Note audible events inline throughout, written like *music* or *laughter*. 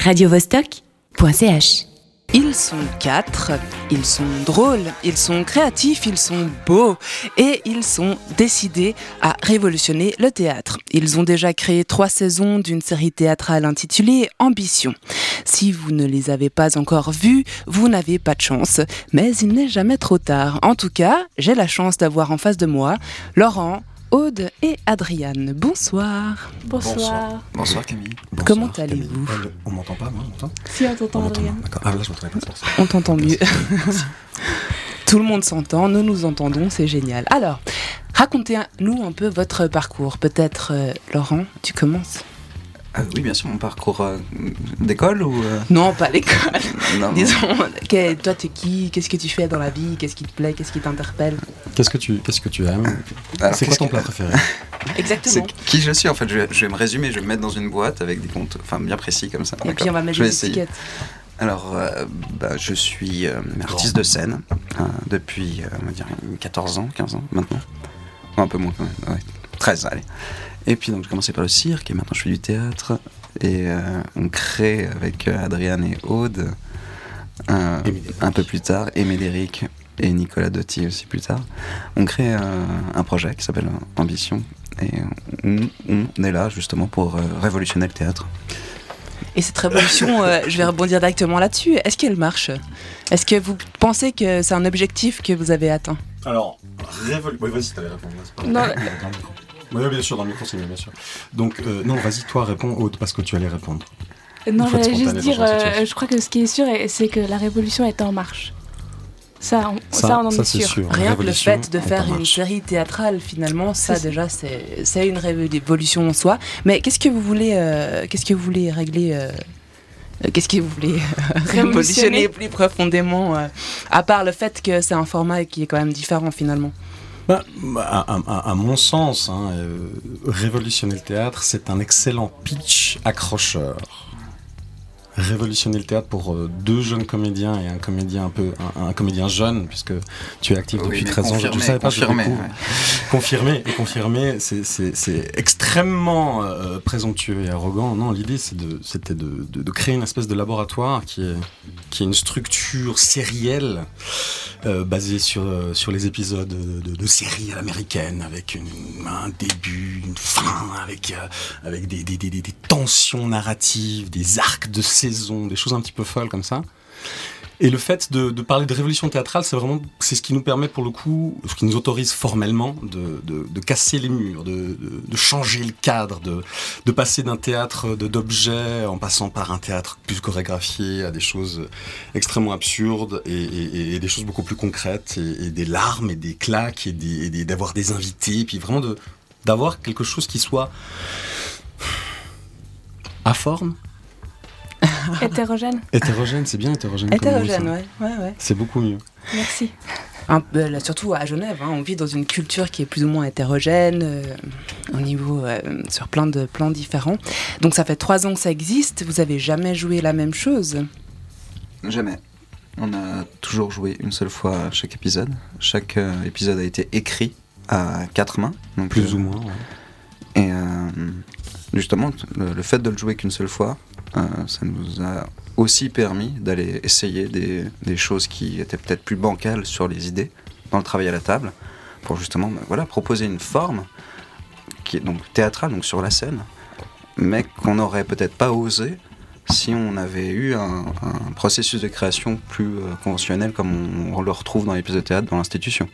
radiovostok.ch. Ils sont quatre, ils sont drôles, ils sont créatifs, ils sont beaux et ils sont décidés à révolutionner le théâtre. Ils ont déjà créé trois saisons d'une série théâtrale intitulée Ambition. Si vous ne les avez pas encore vus, vous n'avez pas de chance, mais il n'est jamais trop tard. En tout cas, j'ai la chance d'avoir en face de moi Laurent, Aude et Adriane. Bonsoir. Bonsoir. Bonsoir Camille. Comment allez-vous. Euh, On m'entend pas, moi, on m'entend Si on t'entend. D'accord. Ah là, je m'entendais pas. c'est pour ça. On t'entend mieux. *laughs* Tout le monde s'entend, nous nous entendons, c'est génial. Alors, racontez-nous un peu votre parcours. Peut-être, euh, Laurent, tu commences Ah oui, bien sûr, mon parcours euh, d'école ou. euh, Non, pas l'école. *laughs* Disons, que- toi, t'es qui? Qu'est-ce que tu fais dans la vie? Qu'est-ce qui te plaît? Qu'est-ce qui t'interpelle? Qu'est-ce que tu, qu'est-ce que tu aimes? Alors, C'est quoi qu'est-ce ton que- plat préféré? *laughs* Exactement. C'est qui je suis en fait. Je vais, je vais me résumer, je vais me mettre dans une boîte avec des comptes, enfin bien précis comme ça. Et D'accord. puis, on va mettre Je vais des étiquettes. Alors, euh, bah, je suis euh, artiste de scène euh, depuis, euh, on va dire, 14 ans, 15 ans maintenant. Un peu moins quand même, ouais. 13, allez. Et puis donc, j'ai commencé par le cirque et maintenant je fais du théâtre. Et euh, on crée avec euh, Adriane et Aude euh, Et un peu plus tard, et Médéric et Nicolas Dotti aussi plus tard. On crée euh, un projet qui s'appelle Ambition. Et on, on est là justement pour euh, révolutionner le théâtre. Et cette révolution, euh, je vais rebondir directement là-dessus. Est-ce qu'elle marche? Est-ce que vous pensez que c'est un objectif que vous avez atteint? Alors, révol... Oui, vas-y, t'allais répondre. c'est pas grave. Non. *laughs* Oui, bien sûr, dans le micro, c'est mieux, bien sûr. Donc, euh, non, vas-y, toi, réponds, Aude, parce que tu allais répondre. Non, Faut être j'allais juste dire, euh, je crois que ce qui est sûr, c'est que la révolution est en marche. Ça, on, ça, Ça, on en ça, est sûr. sûr. Rien que le fait de faire une série théâtrale, finalement, ça déjà, c'est une révolution en soi. Mais qu'est-ce que vous voulez, euh, qu'est-ce que vous voulez régler euh, euh, Qu'est-ce que vous voulez euh, *laughs* révolutionner plus profondément, euh, à part le fait que c'est un format qui est quand même différent finalement? Bah, à mon sens, hein, euh, révolutionner le théâtre, c'est un excellent pitch accrocheur. Révolutionner le théâtre pour euh, deux jeunes comédiens et un comédien un peu un, un comédien jeune puisque tu es actif Oui, depuis mais 13 ans. Je confirmé, savais pas, confirmé, ouais. Confirmé et confirmé, c'est- extrêmement euh, présomptueux et arrogant. Non, l'idée de- c'était de, de- de créer une espèce de laboratoire qui est, qui est une structure sérielle euh, basée sur, euh, sur les épisodes de, séries à l'américaine avec une- un début, une fin, avec, avec des, des, des, des- des tensions narratives, des arcs de saison, des choses un petit peu folles comme ça. Et le fait de, parler de révolution théâtrale, c'est vraiment c'est ce qui nous permet pour le coup, ce qui nous autorise formellement de, casser les murs, de, changer le cadre, de, passer d'un théâtre d'objets en passant par un théâtre plus chorégraphié à des choses extrêmement absurdes et, et- et des choses beaucoup plus concrètes et, et des larmes et des claques et des- et des- d'avoir des invités, puis vraiment d'avoir quelque chose qui soit à forme, *laughs* Hétérogène. hétérogène, c'est bien hétérogène. comme. Hétérogène, ouais, ouais, ouais. C'est beaucoup mieux. Merci. Un surtout à Genève, hein, on vit dans une culture qui est plus ou moins hétérogène euh, au niveau euh, sur plein de plans différents. Donc ça fait trois ans que ça existe. Vous avez jamais joué la même chose? Jamais. On a toujours joué une seule fois à chaque épisode. Chaque euh, épisode a été écrit à quatre mains. Donc, Plus euh, ou moins. ouais. Et euh, justement, le, le fait de le jouer qu'une seule fois, euh, ça nous a aussi permis d'aller essayer des, choses qui étaient peut-être plus bancales sur les idées dans le travail à la table, pour justement bah, proposer une forme qui est donc théâtrale, donc sur la scène, mais qu'on n'aurait peut-être pas osé si on avait eu un, un processus de création plus euh, conventionnel comme on, on le retrouve dans les pièces de théâtre dans l'institution.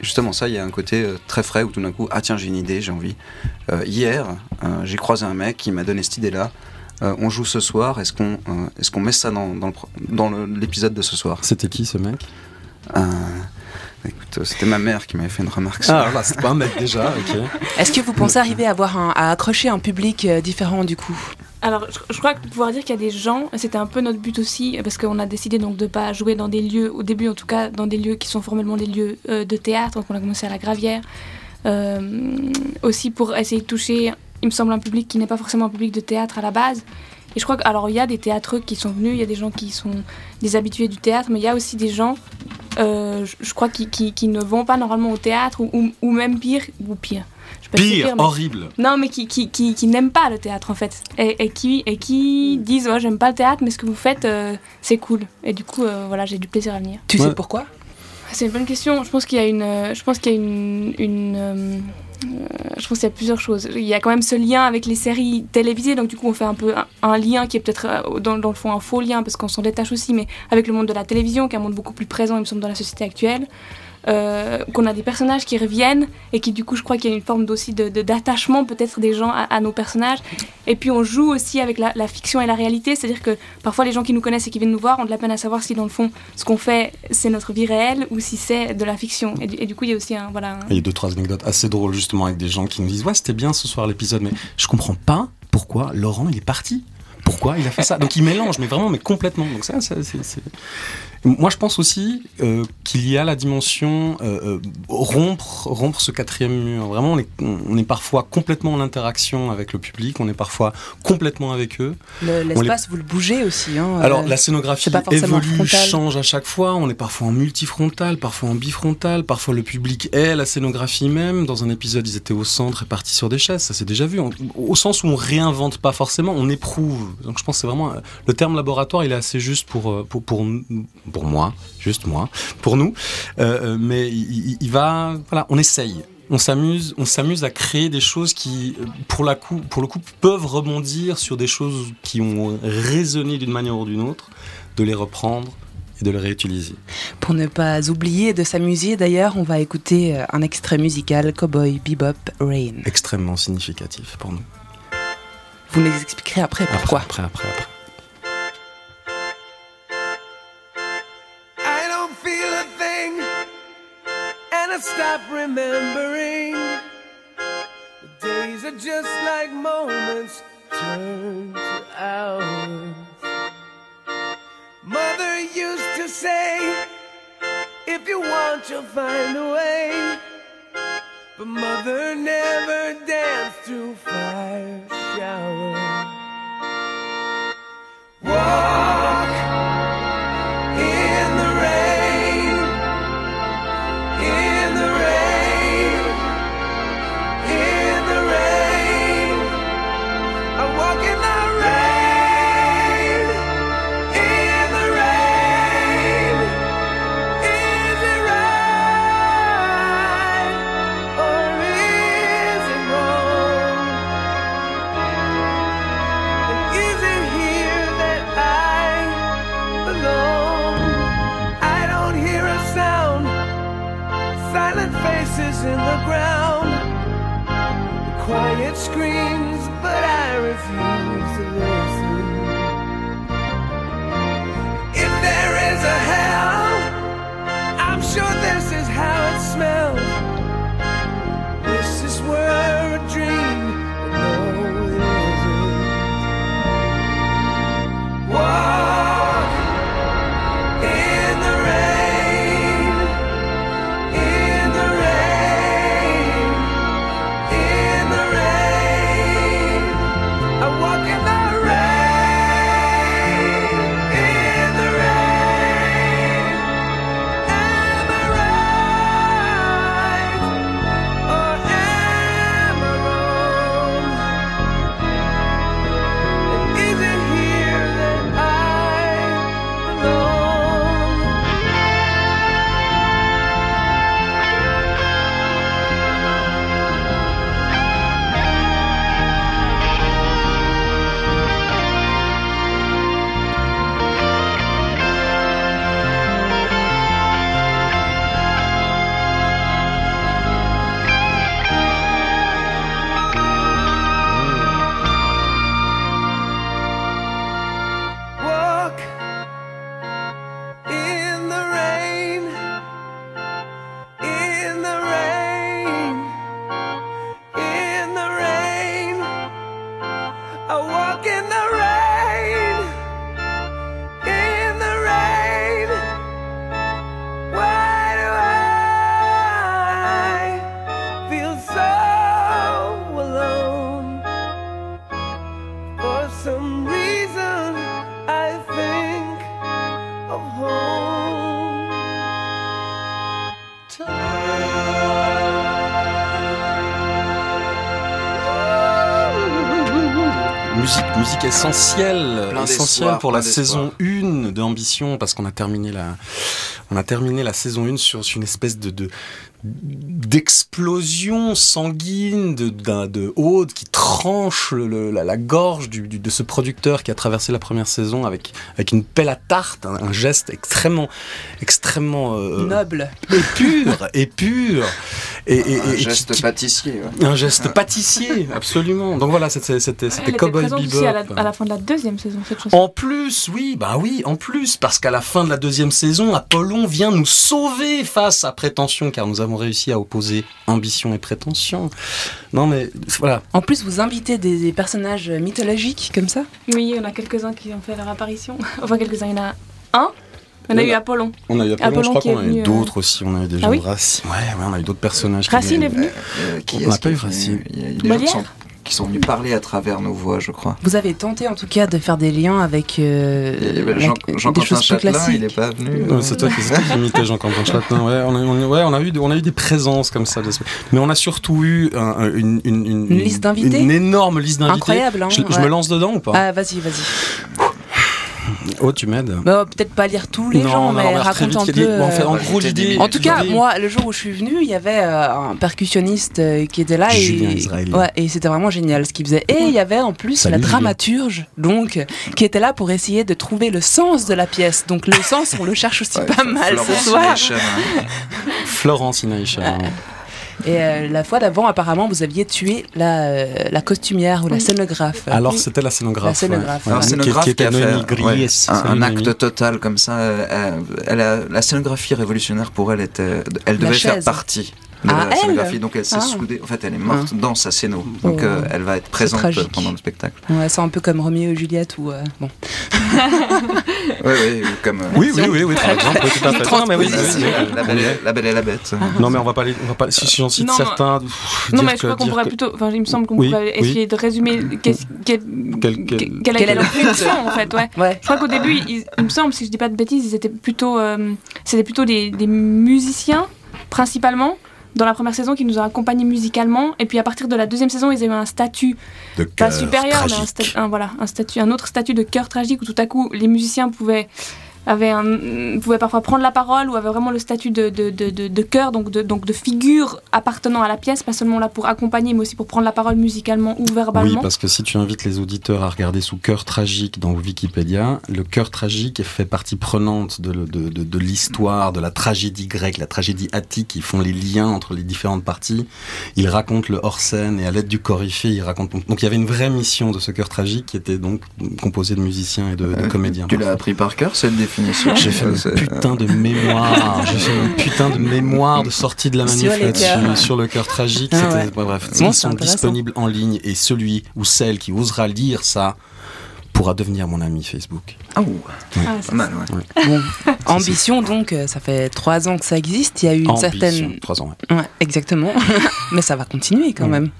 Justement, ça, il y a un côté euh, très frais où tout d'un coup, ah tiens, j'ai une idée, j'ai envie. Euh, hier, euh, j'ai croisé un mec qui m'a donné cette idée-là. Euh, on joue ce soir, est-ce qu'on euh, est-ce qu'on met ça dans, l'épisode de ce soir? C'était qui ce mec? Écoute, c'était ma mère qui m'avait fait une remarque. sur- Ah, là, c'est pas un mec déjà, ok. Est-ce que vous pensez arriver à, avoir un- à accrocher un public différent du coup? Alors, je, crois que pouvoir dire qu'il y a des gens, c'était un peu notre but aussi, parce qu'on a décidé donc de pas jouer dans des lieux, au début en tout cas, dans des lieux qui sont formellement des lieux euh, de théâtre, donc on a commencé à la Gravière, Euh, aussi pour essayer de toucher, il me semble, un public qui n'est pas forcément un public de théâtre à la base. Et je crois que, alors il y a des théâtreux qui sont venus, il y a des gens qui sont des habitués du théâtre, mais il y a aussi des gens, euh, je, crois, qui, ne vont pas normalement au théâtre, ou même pire, ou pire, pire, horrible. Non, mais qui, qui, qui, qui n'aiment pas le théâtre en fait. Et, et qui, et qui disent ouais, j'aime pas le théâtre, mais ce que vous faites, euh, c'est cool. Et du coup, euh, voilà, j'ai du plaisir à venir. Tu Ouais. sais pourquoi? C'est une bonne question. Je pense qu'il y a une. euh, Je pense qu'il y a une. une euh, euh, je pense qu'il y a plusieurs choses. Il y a quand même ce lien avec les séries télévisées, donc du coup on fait un peu un, un lien qui est peut-être euh, dans, dans le fond un faux lien parce qu'on s'en détache aussi, mais avec le monde de la télévision, qui est un monde beaucoup plus présent, il me semble, dans la société actuelle. Euh, qu'on a des personnages qui reviennent et qui du coup je crois qu'il y a une forme aussi de, de- d'attachement peut-être des gens à, nos personnages et puis on joue aussi avec la, fiction et la réalité c'est à dire que parfois les gens qui nous connaissent et qui viennent nous voir ont de la peine à savoir si dans le fond ce qu'on fait c'est notre vie réelle ou si c'est de la fiction et du, coup il y a aussi un voilà Il y a deux, trois anecdotes assez drôles justement avec des gens qui nous disent Ouais, c'était bien ce soir l'épisode, mais je comprends pas pourquoi Laurent il est parti. Pourquoi il a fait ça? Donc il mélange, mais vraiment, mais complètement. Donc ça, c'est. Moi, je pense aussi euh, qu'il y a la dimension euh, euh, rompre, rompre ce quatrième mur. Vraiment, on est, on est parfois complètement en interaction avec le public, on est parfois complètement avec eux. Le- L'espace, vous le bougez aussi. Hein, Alors euh, la scénographie évolue, change à chaque fois. On est parfois en multifrontal, parfois en bifrontal, parfois le public est la scénographie même. Dans un épisode, ils étaient au centre et partis sur des chaises. Ça c'est déjà vu. On- au sens où on réinvente pas forcément, on éprouve. Donc je pense que c'est vraiment euh, le terme laboratoire. Il est assez juste pour pour pour, pour moi, juste moi, pour nous. Euh, euh, mais il, va, voilà, on essaye. On s'amuse, on s'amuse à créer des choses qui, euh, pour, la coup, pour le coup, peuvent rebondir sur des choses qui ont résonné d'une manière ou d'une autre, de les reprendre et de les réutiliser. Pour ne pas oublier de s'amuser, d'ailleurs, on va écouter un extrait musical Cowboy Bebop Rain. Extrêmement significatif pour nous. Vous nous expliquerez après pourquoi. Après, après, après. Stop remembering. The days are just like moments turn to hours. Mother used to say, if you want, you'll find a way. But mother never danced through fire showers. Faces in the ground, the quiet screams, but I refuse musique, musique essentielle, Plein essentielle pour la saison 1 d'Ambition, parce qu'on a terminé la, on a terminé la saison 1 sur, sur une espèce de, de d'explosion sanguine de, d'un- de Aude qui tranche le- la, la gorge du, du- de ce producteur qui a traversé la première saison avec, avec une pelle à tarte, un, un geste extrêmement, extrêmement euh, Noble. et pur, et pur, et, et- Un et geste qui- pâtissier. ouais. un geste pâtissier, absolument. Donc voilà, c'était était Cowboy présente aussi à la, Bebop. à la fin de la deuxième saison, cette chanson. En plus, oui, bah oui, en plus, parce qu'à la fin de la deuxième saison, Apollon vient nous sauver face à prétention, car nous avons réussi à opposer ambition et prétention. Non mais voilà, En plus, vous invitez des, des personnages mythologiques comme ça? Oui, il y en a quelques-uns qui ont fait leur apparition. *laughs* Enfin, quelques-uns, il y en a un. Il y en a eu Apollon. on a eu Apollon, Apollon je crois qui qu'on a eu euh, d'autres aussi, on a eu des gens Ah oui de Racine. Ouais, ouais, on a eu d'autres personnages. qui Racine venaient- est venu Euh, qui On n'a pas qui eu Racine? Il y a, il y a des gens qui Molière qui sont venus parler à travers nos voix, je crois. Vous avez tenté en tout cas de faire des liens avec euh, avait la- Jean- des Jean-Quentin choses plus Châtelain, classiques. il n'est pas venu. Ouais, c'est toi qui imitais Jean-Quentin Châtelain. Ouais, on a, on ouais, on a eu, on a eu des présences comme ça. Mais on a surtout eu un- un- une, une, une, Une liste d'invités Une énorme liste d'invités. Incroyable, hein, je, je me lance dedans ou pas? Ah, vas-y, vas-y. Oh, tu m'aides Bah, Peut-être pas lire tous les Non, gens, mais raconte un peu. bon, en euh, gros, l'idée. En tout cas, moi, le jour où je suis venue, il y avait euh, un percussionniste euh, qui était là Julien et ouais, et c'était vraiment génial ce qu'il faisait. Et il y avait en plus Salut, la Julien. dramaturge, donc, euh, qui était là pour essayer de trouver le sens de la pièce. Donc le sens, on le cherche aussi Ouais, pas mal Florence ce soir. Florence Inaïcha. Et euh, la fois d'avant, apparemment, vous aviez tué la, euh, la costumière ou la scénographe. Alors, c'était la scénographe. La scénographe, ouais. Qui- scénographe qui était qui a fait ouais, un, acte total comme ça. euh, elle- a- la scénographie révolutionnaire pour elle était, elle devait faire partie de Ah, la elle scénographie. Donc elle s'est Ah. soudée. En fait, elle est morte dans sa scéno. Oh. Donc euh, elle va être présente pendant le spectacle. Ouais, c'est un peu comme Roméo et Juliette ou euh, bon. *laughs* Oui, oui, comme. euh, Oui, oui, oui, oui, par exemple, oui, tout à fait. Non, mais oui, oui, oui, Transposition. oui. La belle, la belle et la bête. Non, mais on va pas les, on va pas, si si j'en cite Non, certains. Non, dire mais je crois qu'on pourrait que- plutôt. Enfin, il me semble qu'on Oui, pourrait oui. essayer de résumer quelle est leur leur fonction, en fait, ouais. Ouais. Je crois qu'au début, ils- il me semble, si je dis pas de bêtises, ils étaient plutôt, euh, c'était plutôt des, des musiciens principalement dans la première saison qui nous ont accompagnés musicalement. Et puis à partir de la deuxième saison, ils eu un statut de pas supérieur, mais un, un- voilà, un statut, un autre statut de cœur tragique où tout à coup les musiciens pouvaient avaient un, pouvaient parfois prendre la parole ou avaient vraiment le statut de, de, de, de, de cœur, donc de, donc de figure appartenant à la pièce, pas seulement là pour accompagner, mais aussi pour prendre la parole musicalement ou Oui, verbalement. parce que si tu invites les auditeurs à regarder sous cœur tragique dans Wikipédia, le cœur tragique fait partie prenante de, le- de, de, de l'histoire, de la tragédie grecque, la tragédie attique. Ils font les liens entre les différentes parties. Ils racontent le hors-scène et à l'aide du coryphée, ils racontent. Donc il y avait une vraie mission de ce cœur tragique qui était donc composé de musiciens et de, de Euh, comédiens. Tu l'as appris par cœur, cette définition J'ai fait Euh, une c'est- putain de mémoire. J'ai fait une putain de mémoire de sortie de la manif là-dessus, sur le cœur tragique. Ah C'était- ouais. ouais, bref, ils c'est sont disponibles en ligne et celui ou celle qui osera lire ça pourra devenir mon ami Facebook. Ah, ouh, Ah, pas mal, ouais. Bon, ambition donc, euh, ça fait trois ans que ça existe. Il y a eu une Ambition, certaine. trois ans. ouais. Ouais, exactement. *laughs* Mais ça va continuer quand Ouais. même.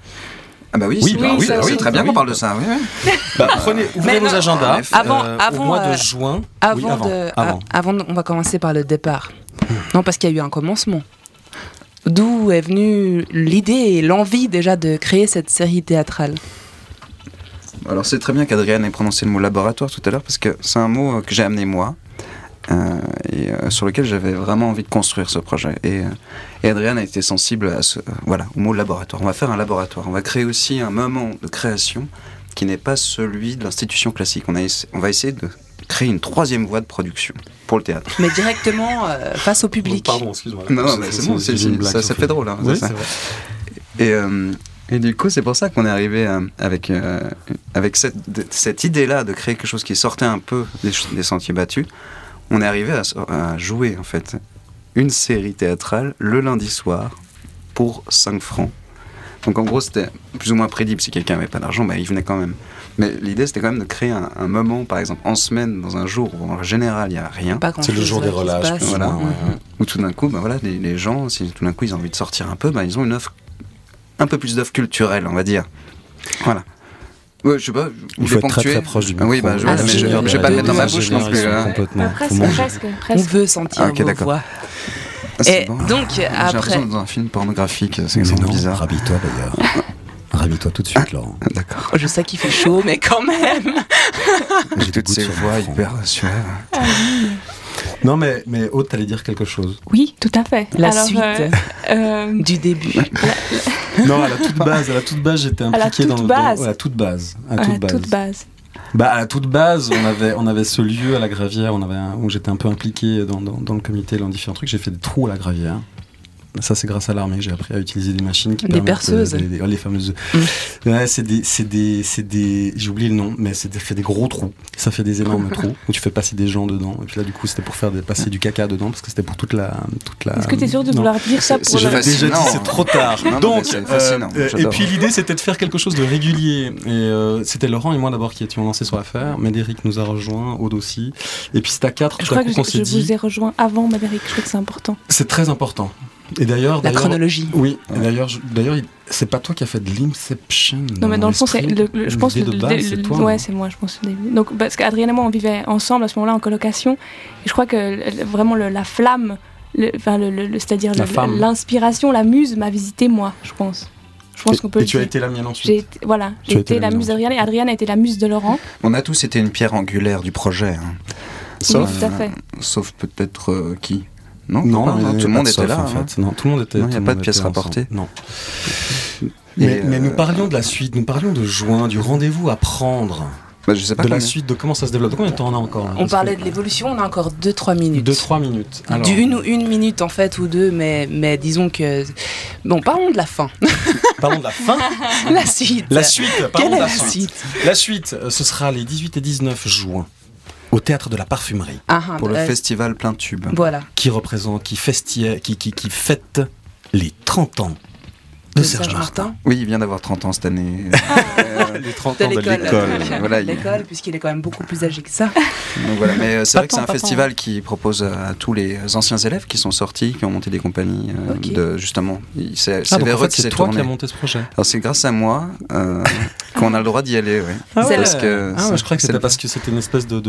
Ah bah oui, Oui, c'est bah oui, c'est- bah c'est oui, très bah bien oui. qu'on parle de ça. Oui, oui. Bah, prenez, ouvrez vos agendas. Avant- euh, avant, au mois euh, de juin. Avant, Oui, avant, de, avant. a- avant de- on va commencer par le départ. Non, parce qu'il y a eu un commencement. D'où est venue l'idée et l'envie déjà de créer cette série théâtrale? Alors c'est très bien qu'Adrienne ait prononcé le mot laboratoire tout à l'heure parce que c'est un mot euh, que j'ai amené moi euh, et euh, sur lequel j'avais vraiment envie de construire ce projet. Et, euh, et Adrienne a été sensible à ce, euh, voilà, au mot laboratoire. On va faire un laboratoire. On va créer aussi un moment de création qui n'est pas celui de l'institution classique. On, a essa- on va essayer de créer une troisième voie de production pour le théâtre. Mais directement euh, face au public. Pardon, excuse-moi. Non, non, mais c'est bon, c'est- une c'est- ça, ça fait- drôle. hein, Oui, ça. vrai. Et, euh, et du coup, c'est pour ça qu'on est arrivé euh, avec, euh, avec cette, cette idée-là de créer quelque chose qui sortait un peu des sentiers battus. On est arrivé à, jouer, en fait, une série théâtrale le lundi soir pour 5 francs. Donc en gros, c'était plus ou moins prédit. Si quelqu'un n'avait pas d'argent, bah, il venait quand même. Mais l'idée, c'était quand même de créer un, un moment, par exemple, en semaine, dans un jour où en général, il n'y a rien. Pas C'est le jour des relâches. Voilà. moins, ouais, ouais. Où tout d'un coup, bah voilà, les, les gens, si tout d'un coup ils ont envie de sortir un peu, bah, ils ont une offre, un peu plus d'offre culturelle, on va dire. Voilà. Ouais, je sais pas, je Il faut être très ponctuer. très proche du Ah micro. oui, bah, je, Ah, je, je vais pas le mettre dans ma bouche non plus. hein. complètement. Presque, Faut manger. presque, On presque. veut sentir Ah, ok, vos d'accord. voix. Ah, Et bon. donc, J'ai l'impression après, dans un film pornographique, c'est bizarre. Rhabille-toi d'ailleurs. *laughs* Ravis-toi tout de suite, Laurent. D'accord. Je sais qu'il fait chaud, mais quand même. J'ai Toutes ces voix hyper suaves. Non, mais, mais Aude, t'allais dire quelque chose. Oui, tout à fait. La Alors, suite euh, euh, du début. *laughs* Non, à la toute base, à la toute base, j'étais la impliqué toute dans, base. dans- à la toute base. À à toute base. toute base. Bah, à la toute base, on avait, on avait ce lieu à la Gravière, on avait un- où j'étais un peu impliqué dans, dans, dans le comité, dans différents trucs. J'ai fait des trous à la Gravière. Ça, c'est grâce à l'armée que j'ai appris à utiliser des machines qui Des permettent, perceuses. euh, des- des- les fameuses. Mm. Ouais, c'est des, c'est des, c'est des. J'ai oublié le nom, mais c'est des- fait des gros trous. Ça fait des énormes *laughs* trous où tu fais passer des gens dedans. Et puis là, du coup, c'était pour faire des- passer du caca dedans parce que c'était pour toute la, toute la. Est-ce que tu es sûr de Non. vouloir dire ça C'est- pour c'est. J'avais déjà dit, c'est trop tard. Non, non, Donc, c'est euh, j'adore. et puis l'idée c'était de faire quelque chose de régulier. Et euh, c'était Laurent et moi d'abord qui étions lancés sur l'affaire. Médéric nous a rejoint, Aude aussi. Et puis c'était à quatre. Je crois que coup je, s'est je dit, vous ai rejoint avant, Médéric. Je crois que c'est important. c'est très important. Et d'ailleurs, La chronologie. Oui. D'ailleurs, d'ailleurs, il- c'est pas toi qui as fait de l'inception. Non, mais dans le fond, c'est l'esprit. le, le- je pense de base, c'est toi. ouais, c'est moi, je pense. Donc, parce qu'Adrien et moi, on vivait ensemble à ce moment-là en colocation, et je crois que vraiment le- la flamme, le- enfin, le, le- le- c'est-à-dire l'inspiration, la muse m'a visité moi, je pense. Je pense qu'on peut Et tu as été la mienne ensuite. J'ai été- voilà, j'ai été été la muse d'Adrien et Adrien a été la muse de Laurent. On a tous été une pierre angulaire du projet. hein. oui, tout à fait. Sauf peut-être euh, qui? Non, Non, non, il y non, avait tout le monde de était là. En hein. fait. Non, tout le monde était. Il y a pas de pièces rapportées. Non. Mais, mais euh, nous parlions de la suite, nous parlions de juin, du rendez-vous à prendre, bah, je sais pas de la suite, de comment ça se développe. De combien de temps on a encore On parlait que- de l'évolution, on a encore 2-3 minutes. 2-3 minutes. Alors, une ou une minute en fait, ou deux, mais, mais disons que. Bon, parlons de la fin. *laughs* Parlons de la fin. la suite. La suite, parlons de la la suite. suite? La suite, ce sera les 18 et 19 juin au théâtre de la parfumerie, Ah, ah, Pour le euh, festival plein tube. Voilà. qui représente, qui festie, qui, qui, qui fête les 30 ans de, Serge Martin. Oui, il vient d'avoir 30 ans cette année. *laughs* Euh, Les 30 De ans de l'école. l'école. Voilà, il- L'école, puisqu'il est quand même beaucoup plus âgé que ça. donc voilà. Mais euh, c'est vrai que c'est un festival qui propose à tous les anciens élèves qui sont sortis, qui ont monté des compagnies, euh, de, justement. C'est Ah, vers en eux fait, qui c'est s'est toi qui as monté ce projet. Alors c'est grâce à moi euh, *laughs* qu'on a le droit d'y aller. Ouais. Ah parce que Ah, ouais, je crois que c'est c'était le- parce que c'était une espèce de,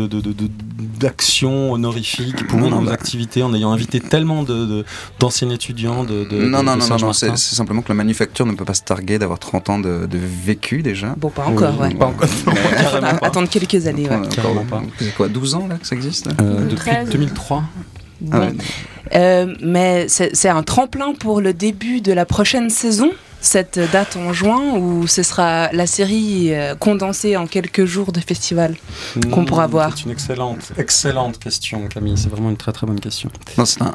d'action honorifique pour nos bah. activités en ayant invité tellement de, d'anciens étudiants de, non, non, non, non, c'est simplement que la manufacture ne peut pas se targuer d'avoir 30 ans de, de vécu déjà. Bon, pas encore, Oui, ouais. Pas encore. Mais- Il faudra Carrément pas. attendre quelques années, ouais. Encore- Carrément pas. C'est quoi, 12 ans là que ça existe Euh, depuis 2013. 2003. Ah Ouais. Euh, mais c'est c'est un tremplin pour le début de la prochaine saison, cette date en juin, où ce sera la série euh, condensée en quelques jours de festival. Qu'on Hmm, pourra voir? C'est une excellente, excellente question, Camille. C'est vraiment une très très bonne question. Non, c'est un,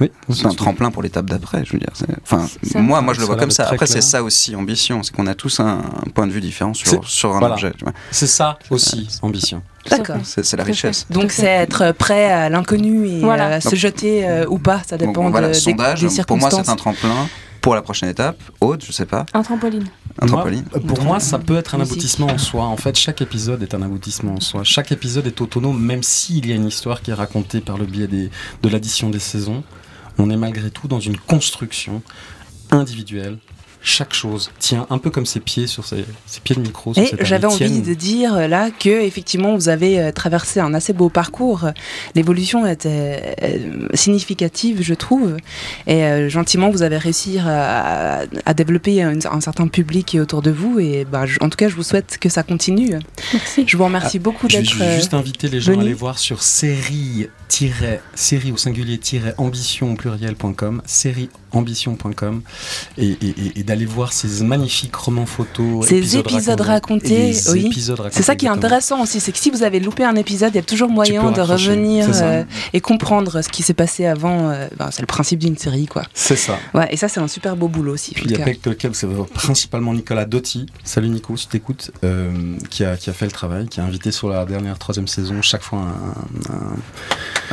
Oui, c'est un tremplin pour l'étape d'après, je veux dire. Enfin, moi, moi, je le vois comme ça. Après, c'est ça aussi, ambition. C'est qu'on a tous un, un point de vue différent sur, un voilà. objet. C'est ça aussi, ambition. D'accord. C'est la richesse. Donc c'est être prêt à l'inconnu et Voilà. euh, à se Donc- jeter euh, ou pas, ça Donc, dépend voilà, de- des, sondage. des Pour moi, c'est un tremplin pour la prochaine étape. Autre, je sais pas. Un trampoline. Un trampoline. euh, Pour moi, ça peut être un aboutissement en soi. En fait, chaque épisode est un aboutissement en soi. Chaque épisode est autonome, même s'il y a une histoire qui est racontée par le biais des, de l'addition des saisons. On est malgré tout dans une construction individuelle. Chaque chose tient un peu comme ses pieds sur ses, ses pieds de micro. sur Et j'avais envie de dire euh, là que effectivement vous avez euh, traversé un assez beau parcours. L'évolution était euh, significative, je trouve, et euh, gentiment vous avez réussi à, à développer un, un certain public qui est autour de vous. Et bah, je- en tout cas, je vous souhaite que ça continue. Merci. Je vous remercie beaucoup Je vais d'être. je vais euh, juste inviter les gens à aller voir sur série série au singulier ambition au pluriel.com sérieambition.com et, et, et- et d'aller voir ces magnifiques romans photos Ces épisodes racontés, oui. C'est ça qui est intéressant aussi, c'est que si vous avez loupé un épisode, il y a toujours moyen de revenir euh, et comprendre ce qui s'est passé avant. euh, ben, c'est le principe d'une série, quoi. c'est ça Ouais, et ça, c'est un super beau boulot aussi. puis il y a lequel, c'est principalement Nicolas Dotti salut Nico si tu t'écoutes euh, qui, a, qui a fait le travail qui a invité sur la dernière troisième saison chaque fois un- un, Un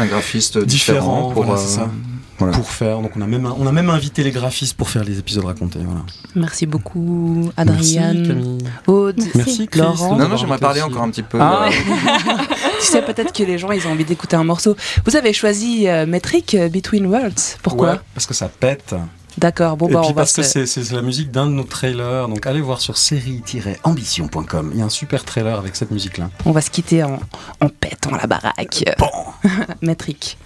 graphiste Différent, différent, pour, voilà, euh, c'est ça. voilà. pour faire donc on a même on a même invité les graphistes pour faire les épisodes racontés voilà Merci beaucoup, Merci Camille Aude. merci Chris, Laurent. Non, non, j'aimerais parler invité encore un aussi. petit peu. Ah. euh, *laughs* Tu sais peut-être que les gens, ils ont envie d'écouter un morceau. Vous avez choisi euh, Metric euh, Between Worlds. Pourquoi Ouais, parce que ça pète D'accord, bon et bah puis on va parce que se... c'est la musique d'un de nos trailers donc allez voir sur série-ambition.com il y a un super trailer avec cette musique là on va se quitter en, en pétant la baraque. *laughs* Metric. with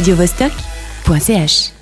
radiovostok.ch